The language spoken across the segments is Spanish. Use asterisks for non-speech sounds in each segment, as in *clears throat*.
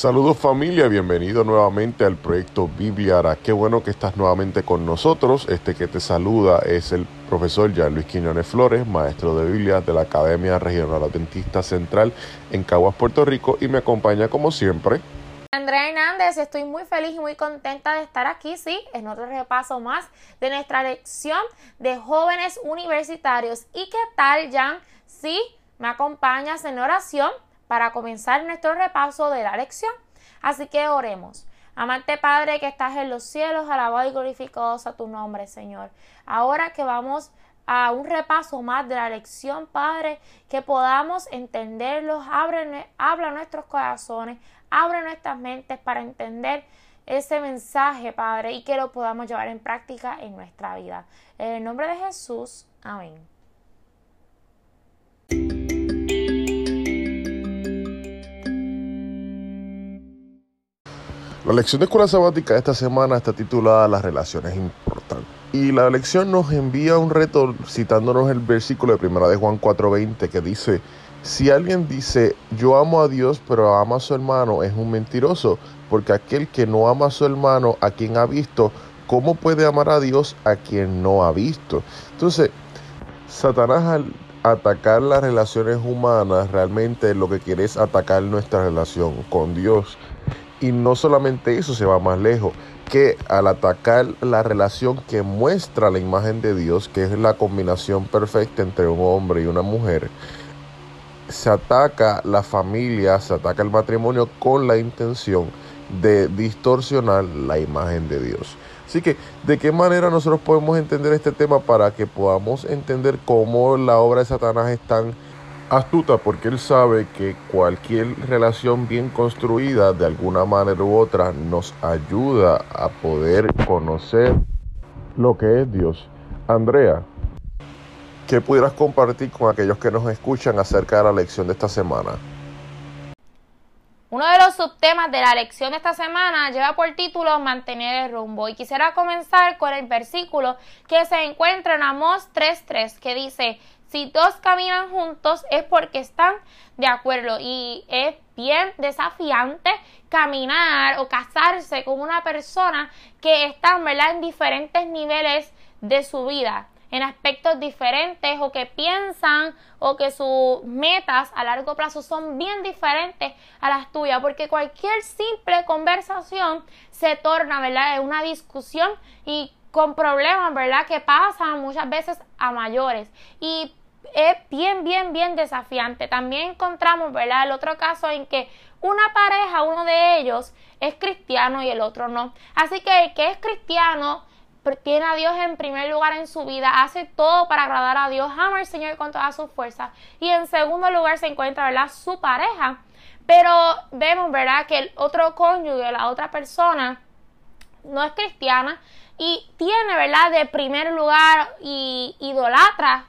Saludos familia, bienvenido nuevamente al proyecto Biblia Qué bueno que estás nuevamente con nosotros. Este que te saluda es el profesor Jean Luis Quiñones Flores, maestro de Biblia de la Academia Regional Adventista Central en Caguas, Puerto Rico, y me acompaña como siempre. Andrea Hernández, estoy muy feliz y muy contenta de estar aquí, sí, en otro repaso más de nuestra lección de jóvenes universitarios. ¿Y qué tal, Jan? Sí, me acompañas en oración para comenzar nuestro repaso de la lección. Así que oremos. Amante Padre que estás en los cielos, alabado y glorificado a tu nombre, Señor. Ahora que vamos a un repaso más de la lección, Padre, que podamos entenderlos, abre, nuestros corazones, abre nuestras mentes para entender ese mensaje, Padre, y que lo podamos llevar en práctica en nuestra vida. En el nombre de Jesús, amén. La lección de escuela sabática esta semana está titulada Las relaciones importantes. Y la lección nos envía un reto citándonos el versículo de primera de Juan 4:20 que dice, si alguien dice yo amo a Dios pero ama a su hermano es un mentiroso, porque aquel que no ama a su hermano a quien ha visto, ¿cómo puede amar a Dios a quien no ha visto? Entonces, Satanás al atacar las relaciones humanas realmente lo que quiere es atacar nuestra relación con Dios. Y no solamente eso, se va más lejos, que al atacar la relación que muestra la imagen de Dios, que es la combinación perfecta entre un hombre y una mujer, se ataca la familia, se ataca el matrimonio con la intención de distorsionar la imagen de Dios. Así que, ¿de qué manera nosotros podemos entender este tema para que podamos entender cómo la obra de Satanás es tan astuta porque él sabe que cualquier relación bien construida de alguna manera u otra nos ayuda a poder conocer lo que es Dios. Andrea, ¿qué pudieras compartir con aquellos que nos escuchan acerca de la lección de esta semana? Uno de los subtemas de la lección de esta semana lleva por título Mantener el rumbo y quisiera comenzar con el versículo que se encuentra en Amós 3.3 que dice si dos caminan juntos es porque están de acuerdo y es bien desafiante caminar o casarse con una persona que está en diferentes niveles de su vida en aspectos diferentes o que piensan o que sus metas a largo plazo son bien diferentes a las tuyas, porque cualquier simple conversación se torna, ¿verdad?, en una discusión y con problemas, ¿verdad?, que pasan muchas veces a mayores. Y es bien, bien, bien desafiante. También encontramos, ¿verdad? El otro caso en que una pareja, uno de ellos es cristiano y el otro no. Así que el que es cristiano tiene a Dios en primer lugar en su vida, hace todo para agradar a Dios, ama al Señor con todas sus fuerzas. Y en segundo lugar se encuentra, ¿verdad? Su pareja. Pero vemos, ¿verdad? Que el otro cónyuge, la otra persona, no es cristiana y tiene, ¿verdad? De primer lugar y idolatra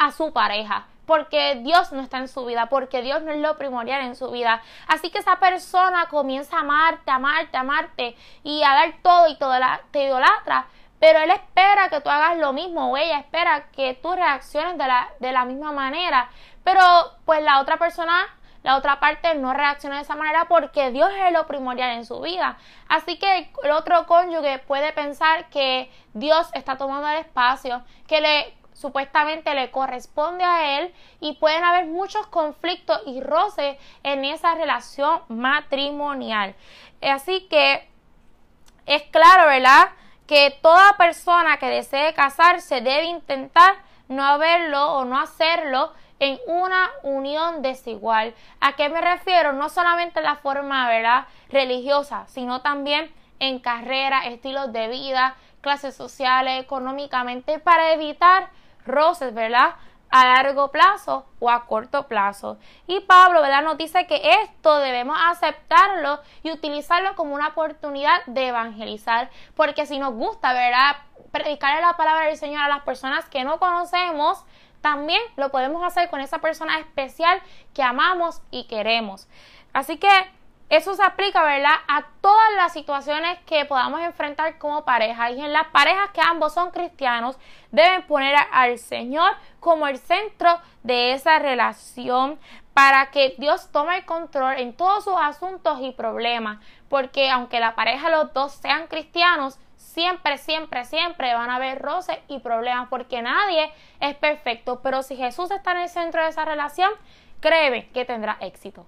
a su pareja porque Dios no está en su vida, porque Dios no es lo primordial en su vida. Así que esa persona comienza a amarte, amarte, amarte y a dar todo y todo te idolatra, pero él espera que tú hagas lo mismo o ella espera que tú reacciones de la, de la misma manera, pero pues la otra persona la otra parte no reacciona de esa manera porque Dios es lo primordial en su vida. Así que el otro cónyuge puede pensar que Dios está tomando el espacio, que le supuestamente le corresponde a él y pueden haber muchos conflictos y roces en esa relación matrimonial. Así que es claro, ¿verdad? Que toda persona que desee casarse debe intentar no haberlo o no hacerlo en una unión desigual. ¿A qué me refiero? No solamente en la forma, ¿verdad? religiosa, sino también en carrera, estilos de vida, clases sociales, económicamente, para evitar roces, ¿verdad? a largo plazo o a corto plazo. Y Pablo, ¿verdad? Nos dice que esto debemos aceptarlo y utilizarlo como una oportunidad de evangelizar, porque si nos gusta, ¿verdad? Predicarle la palabra del Señor a las personas que no conocemos, también lo podemos hacer con esa persona especial que amamos y queremos. Así que eso se aplica, ¿verdad? A todas las situaciones que podamos enfrentar como pareja. Y en las parejas que ambos son cristianos, deben poner al Señor como el centro de esa relación para que Dios tome el control en todos sus asuntos y problemas, porque aunque la pareja los dos sean cristianos, siempre, siempre, siempre van a haber roces y problemas porque nadie es perfecto. Pero si Jesús está en el centro de esa relación, créeme que tendrá éxito.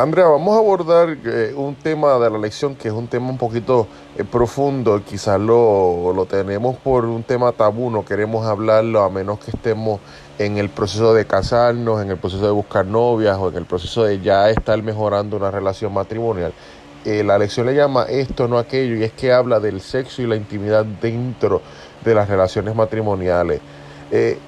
Andrea, vamos a abordar eh, un tema de la lección que es un tema un poquito eh, profundo, quizás lo, lo, tenemos por un tema tabú, no queremos hablarlo a menos que estemos en el proceso de casarnos, en el proceso de buscar novias o en el proceso de ya estar mejorando una relación matrimonial. Eh, la lección le llama esto, no aquello, y es que habla del sexo y la intimidad dentro de las relaciones matrimoniales. Eh,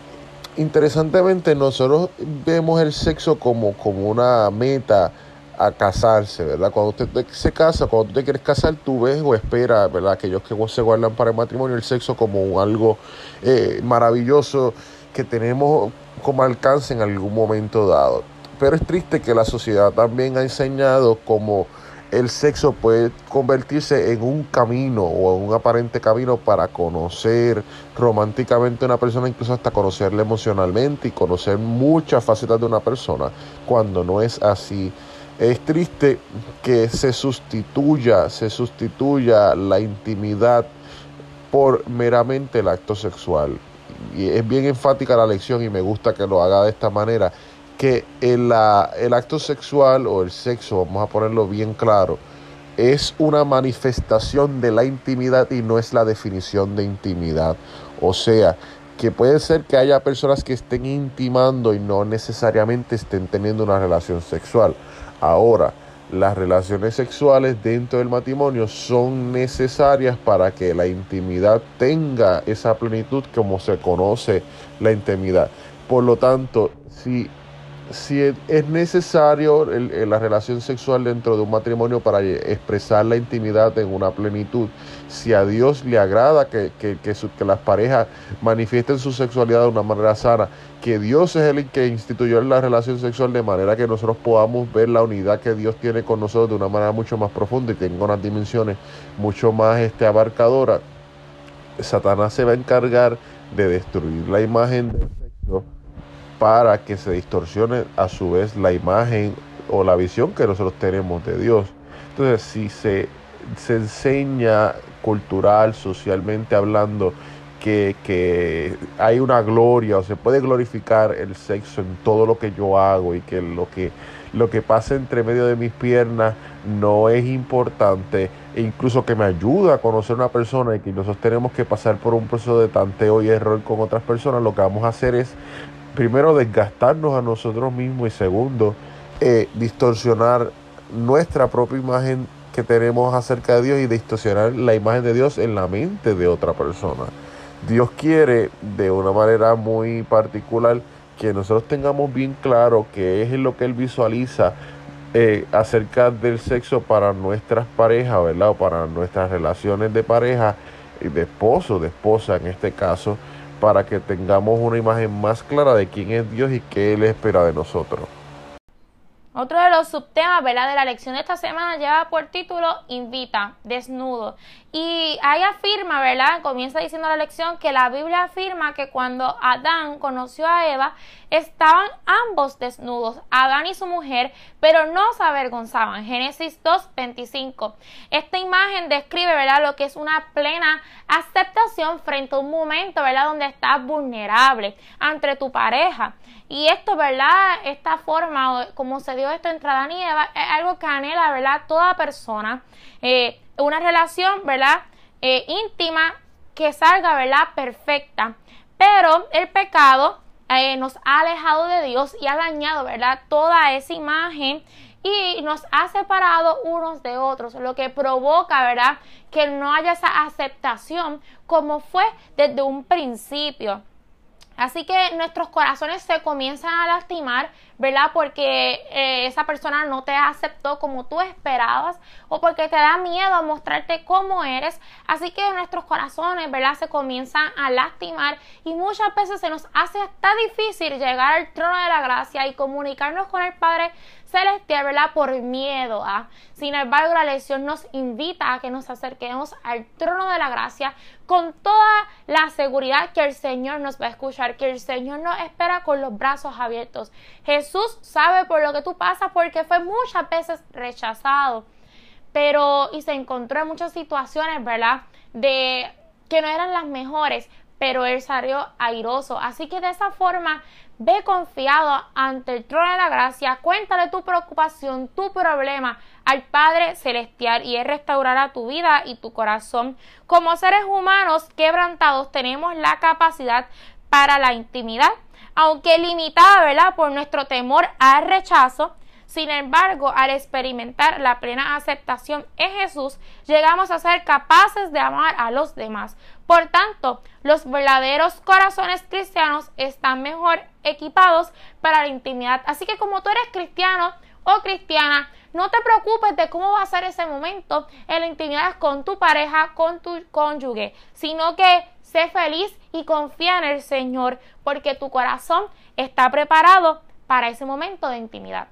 interesantemente, nosotros vemos el sexo como, como una meta a casarse, ¿verdad? Cuando usted se casa, cuando tú te quieres casar, tú ves o esperas, ¿verdad? Aquellos que se guardan para el matrimonio, el sexo como algo eh, maravilloso que tenemos como alcance en algún momento dado. Pero es triste que la sociedad también ha enseñado como el sexo puede convertirse en un camino o en un aparente camino para conocer románticamente a una persona, incluso hasta conocerla emocionalmente y conocer muchas facetas de una persona, cuando no es así. Es triste que se sustituya, se sustituya la intimidad por meramente el acto sexual. Y es bien enfática la lección y me gusta que lo haga de esta manera que el, el acto sexual o el sexo, vamos a ponerlo bien claro, es una manifestación de la intimidad y no es la definición de intimidad. O sea, que puede ser que haya personas que estén intimando y no necesariamente estén teniendo una relación sexual. Ahora, las relaciones sexuales dentro del matrimonio son necesarias para que la intimidad tenga esa plenitud como se conoce la intimidad. Por lo tanto, si si es necesario la relación sexual dentro de un matrimonio para expresar la intimidad en una plenitud, si a Dios le agrada que, que, que, las parejas manifiesten su sexualidad de una manera sana, que Dios es el que instituyó la relación sexual de manera que nosotros podamos ver la unidad que Dios tiene con nosotros de una manera mucho más profunda y tenga unas dimensiones mucho más este, abarcadoras, Satanás se va a encargar de destruir la imagen del sexo para que se distorsione a su vez la imagen o la visión que nosotros tenemos de Dios. Entonces, si se, se enseña cultural, socialmente hablando, que, que, hay una gloria o se puede glorificar el sexo en todo lo que yo hago y que lo que, lo que pasa entre medio de mis piernas no es importante e incluso que me ayuda a conocer una persona y que nosotros tenemos que pasar por un proceso de tanteo y error con otras personas, lo que vamos a hacer es primero desgastarnos a nosotros mismos y segundo, eh, distorsionar nuestra propia imagen que tenemos acerca de Dios y distorsionar la imagen de Dios en la mente de otra persona. Dios quiere de una manera muy particular que nosotros tengamos bien claro qué es lo que Él visualiza eh, acerca del sexo para nuestras parejas, ¿verdad? O para nuestras relaciones de pareja, de esposo, de esposa en este caso para que tengamos una imagen más clara de quién es Dios y qué Él espera de nosotros. Otro de los subtemas ¿verdad? de la lección de esta semana lleva por título Invita, desnudo. Y ahí afirma, ¿verdad? Comienza diciendo la lección que la Biblia afirma que cuando Adán conoció a Eva, estaban ambos desnudos, Adán y su mujer, pero no se avergonzaban. Génesis 2.25. Esta imagen describe, ¿verdad? Lo que es una plena aceptación frente a un momento, ¿verdad? Donde estás vulnerable ante tu pareja. Y esto, ¿verdad? Esta forma, como se esto entre Adán y Eva, es algo que anhela, ¿verdad? Toda persona. Eh, una relación, ¿verdad? Eh, íntima que salga, ¿verdad? Perfecta. Pero el pecado eh, nos ha alejado de Dios y ha dañado, ¿verdad? Toda esa imagen y nos ha separado unos de otros, lo que provoca, ¿verdad? Que no haya esa aceptación como fue desde un principio. Así que nuestros corazones se comienzan a lastimar, ¿verdad? Porque eh, esa persona no te aceptó como tú esperabas o porque te da miedo a mostrarte cómo eres. Así que nuestros corazones, ¿verdad? Se comienzan a lastimar y muchas veces se nos hace hasta difícil llegar al trono de la gracia y comunicarnos con el Padre celestial, ¿verdad? Por miedo a. Sin embargo, la lección nos invita a que nos acerquemos al trono de la gracia con toda la seguridad que el Señor nos va a escuchar, que el Señor nos espera con los brazos abiertos. Jesús Jesús sabe por lo que tú pasas porque fue muchas veces rechazado. Pero, y se encontró en muchas situaciones, ¿verdad? De que no eran las mejores, pero él salió airoso. Así que de esa forma, ve confiado ante el trono de la gracia, cuéntale tu preocupación, tu problema al Padre Celestial y Él restaurará tu vida y tu corazón. Como seres humanos quebrantados tenemos la capacidad para la intimidad, aunque limitada, ¿verdad? Por nuestro temor al rechazo, sin embargo, al experimentar la plena aceptación en Jesús, llegamos a ser capaces de amar a los demás. Por tanto, los verdaderos corazones cristianos están mejor equipados para la intimidad. Así que como tú eres cristiano o cristiana, no te preocupes de cómo va a ser ese momento en la intimidad con tu pareja, con tu cónyuge, sino que sé feliz y confía en el Señor, porque tu corazón está preparado para ese momento de intimidad.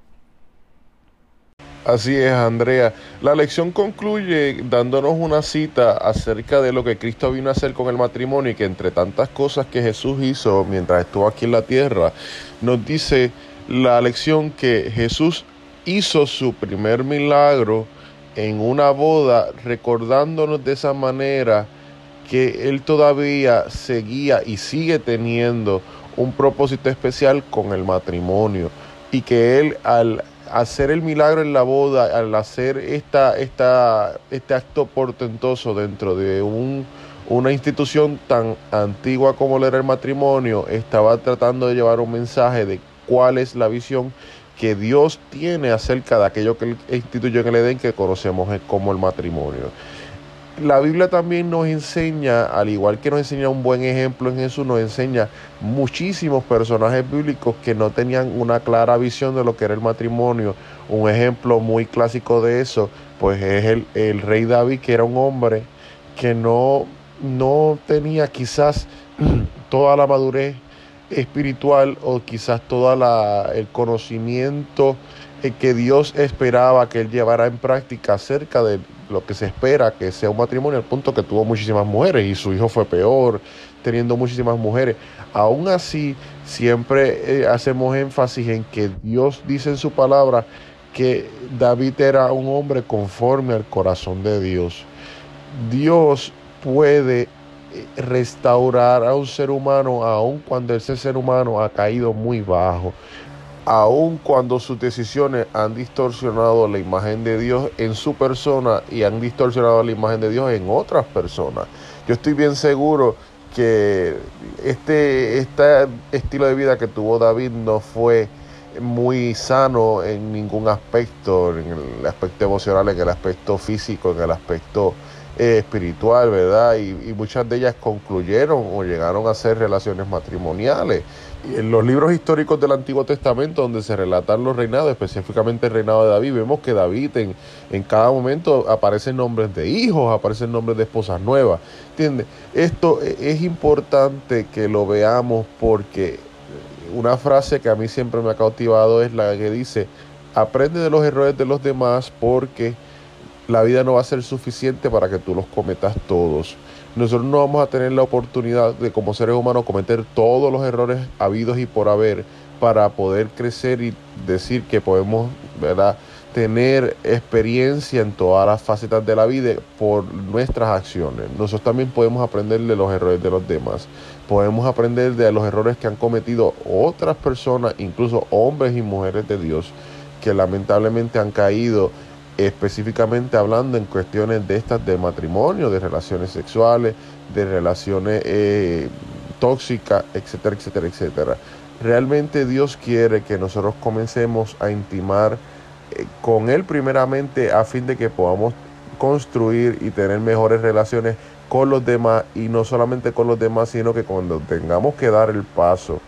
Así es, Andrea. La lección concluye dándonos una cita acerca de lo que Cristo vino a hacer con el matrimonio y que entre tantas cosas que Jesús hizo mientras estuvo aquí en la tierra, nos dice la lección que Jesús hizo su primer milagro en una boda, recordándonos de esa manera que Él todavía seguía y sigue teniendo un propósito especial con el matrimonio y que Él al hacer el milagro en la boda, al hacer esta, esta, este acto portentoso dentro de un, una institución tan antigua como era el matrimonio, estaba tratando de llevar un mensaje de cuál es la visión que Dios tiene acerca de aquello que instituyó en el Edén que conocemos como el matrimonio la Biblia también nos enseña, al igual que nos enseña un buen ejemplo en Jesús, nos enseña muchísimos personajes bíblicos que no tenían una clara visión de lo que era el matrimonio. Un ejemplo muy clásico de eso, pues es el, rey David, que era un hombre que no, no tenía quizás *clears throat* toda la madurez espiritual o quizás todo el conocimiento que Dios esperaba que él llevara en práctica acerca de lo que se espera que sea un matrimonio, al punto que tuvo muchísimas mujeres y su hijo fue peor, teniendo muchísimas mujeres. Aún así, siempre eh, hacemos énfasis en que Dios dice en su palabra que David era un hombre conforme al corazón de Dios. Dios puede eh, restaurar a un ser humano aun cuando ese ser humano ha caído muy bajo aun cuando sus decisiones han distorsionado la imagen de Dios en su persona y han distorsionado la imagen de Dios en otras personas. Yo estoy bien seguro que este, este estilo de vida que tuvo David no fue muy sano en ningún aspecto, en el aspecto emocional, en el aspecto físico, en el aspecto eh, espiritual, ¿verdad? Y, y muchas de ellas concluyeron o llegaron a ser relaciones matrimoniales en los libros históricos del Antiguo Testamento, donde se relatan los reinados, específicamente el reinado de David, vemos que David en, en cada momento aparecen nombres de hijos, aparecen nombres de esposas nuevas. Esto e, es importante que lo veamos porque una frase que a mí siempre me ha cautivado es la que dice, aprende de los errores de los demás porque la vida no va a ser suficiente para que tú los cometas todos nosotros no vamos a tener la oportunidad de como seres humanos cometer todos los errores habidos y por haber para poder crecer y decir que podemos, ¿verdad? tener experiencia en todas las facetas de la vida por nuestras acciones. Nosotros también podemos aprender de los errores de los demás. Podemos aprender de los errores que han cometido otras personas, incluso hombres y mujeres de Dios, que lamentablemente han caído específicamente hablando en cuestiones de estas de matrimonio, de relaciones sexuales, de relaciones eh, tóxicas, etcétera, etcétera, etcétera. Realmente Dios quiere que nosotros comencemos a intimar eh, con Él primeramente a fin de que podamos construir y tener mejores relaciones con los demás y no solamente con los demás, sino que cuando tengamos que dar el paso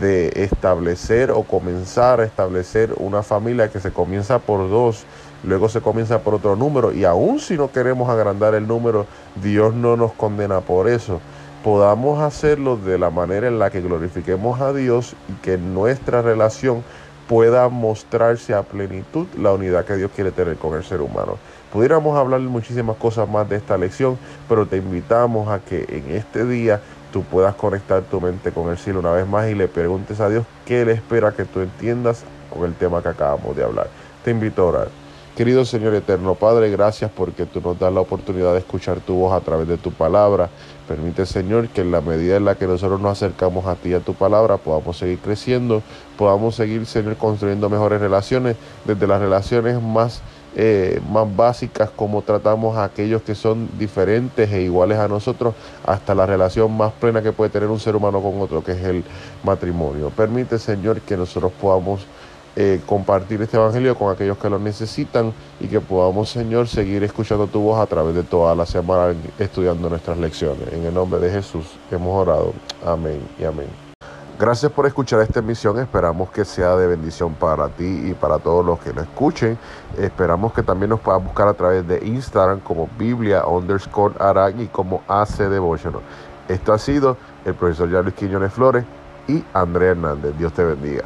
de establecer o comenzar a establecer una familia que se comienza por dos, luego se comienza por otro número y aún si no queremos agrandar el número, Dios no nos condena por eso. Podamos hacerlo de la manera en la que glorifiquemos a Dios y que nuestra relación pueda mostrarse a plenitud la unidad que Dios quiere tener con el ser humano. Pudiéramos hablar muchísimas cosas más de esta lección, pero te invitamos a que en este día tú puedas conectar tu mente con el cielo una vez más y le preguntes a Dios qué Él espera que tú entiendas con el tema que acabamos de hablar. Te invito a orar. Querido Señor Eterno, Padre, gracias porque tú nos das la oportunidad de escuchar tu voz a través de tu palabra. Permite, Señor, que en la medida en la que nosotros nos acercamos a ti y a tu palabra, podamos seguir creciendo, podamos seguir, Señor, construyendo mejores relaciones, desde las relaciones más eh, más básicas, como tratamos a aquellos que son diferentes e iguales a nosotros, hasta la relación más plena que puede tener un ser humano con otro, que es el matrimonio. Permite, Señor, que nosotros podamos eh, compartir este Evangelio con aquellos que lo necesitan y que podamos, Señor, seguir escuchando tu voz a través de toda la semana estudiando nuestras lecciones. En el nombre de Jesús hemos orado. Amén y amén. Gracias por escuchar esta emisión. Esperamos que sea de bendición para ti y para todos los que lo escuchen. Esperamos que también nos puedas buscar a través de Instagram como Biblia underscore Arag y como AC Devotional. Esto ha sido el profesor Luis Quiñones Flores y Andrea Hernández. Dios te bendiga.